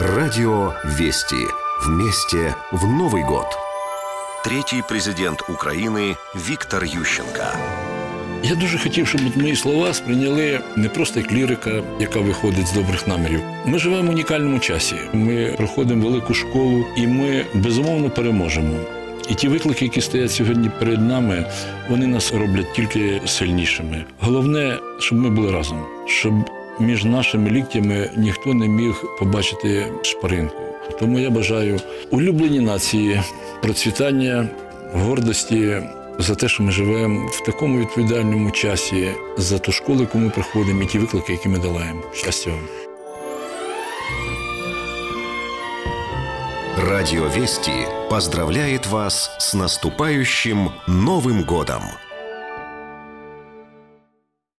Радио Вести. Вместе в Новый год. Третий президент Украины Виктор Ющенко. Я дуже хотів, щоб мої слова сприйняли не просто як лірика, яка виходить з добрих намірів. Ми живемо в унікальному часі. Ми проходимо велику школу, і ми безумовно переможемо. І ті виклики, які стоять сьогодні перед нами, вони нас роблять тільки сильнішими. Головне, щоб ми були разом, щоб між нашими ліктями ніхто не міг побачити шпаринку. Тому я бажаю улюблені нації, процвітання, гордості за те, що ми живемо в такому відповідальному часі, за ту школу, яку ми проходимо, і ті виклики, які ми долаємо. Щастя вам! Радио Вести поздравляет вас с наступающим Новым годом!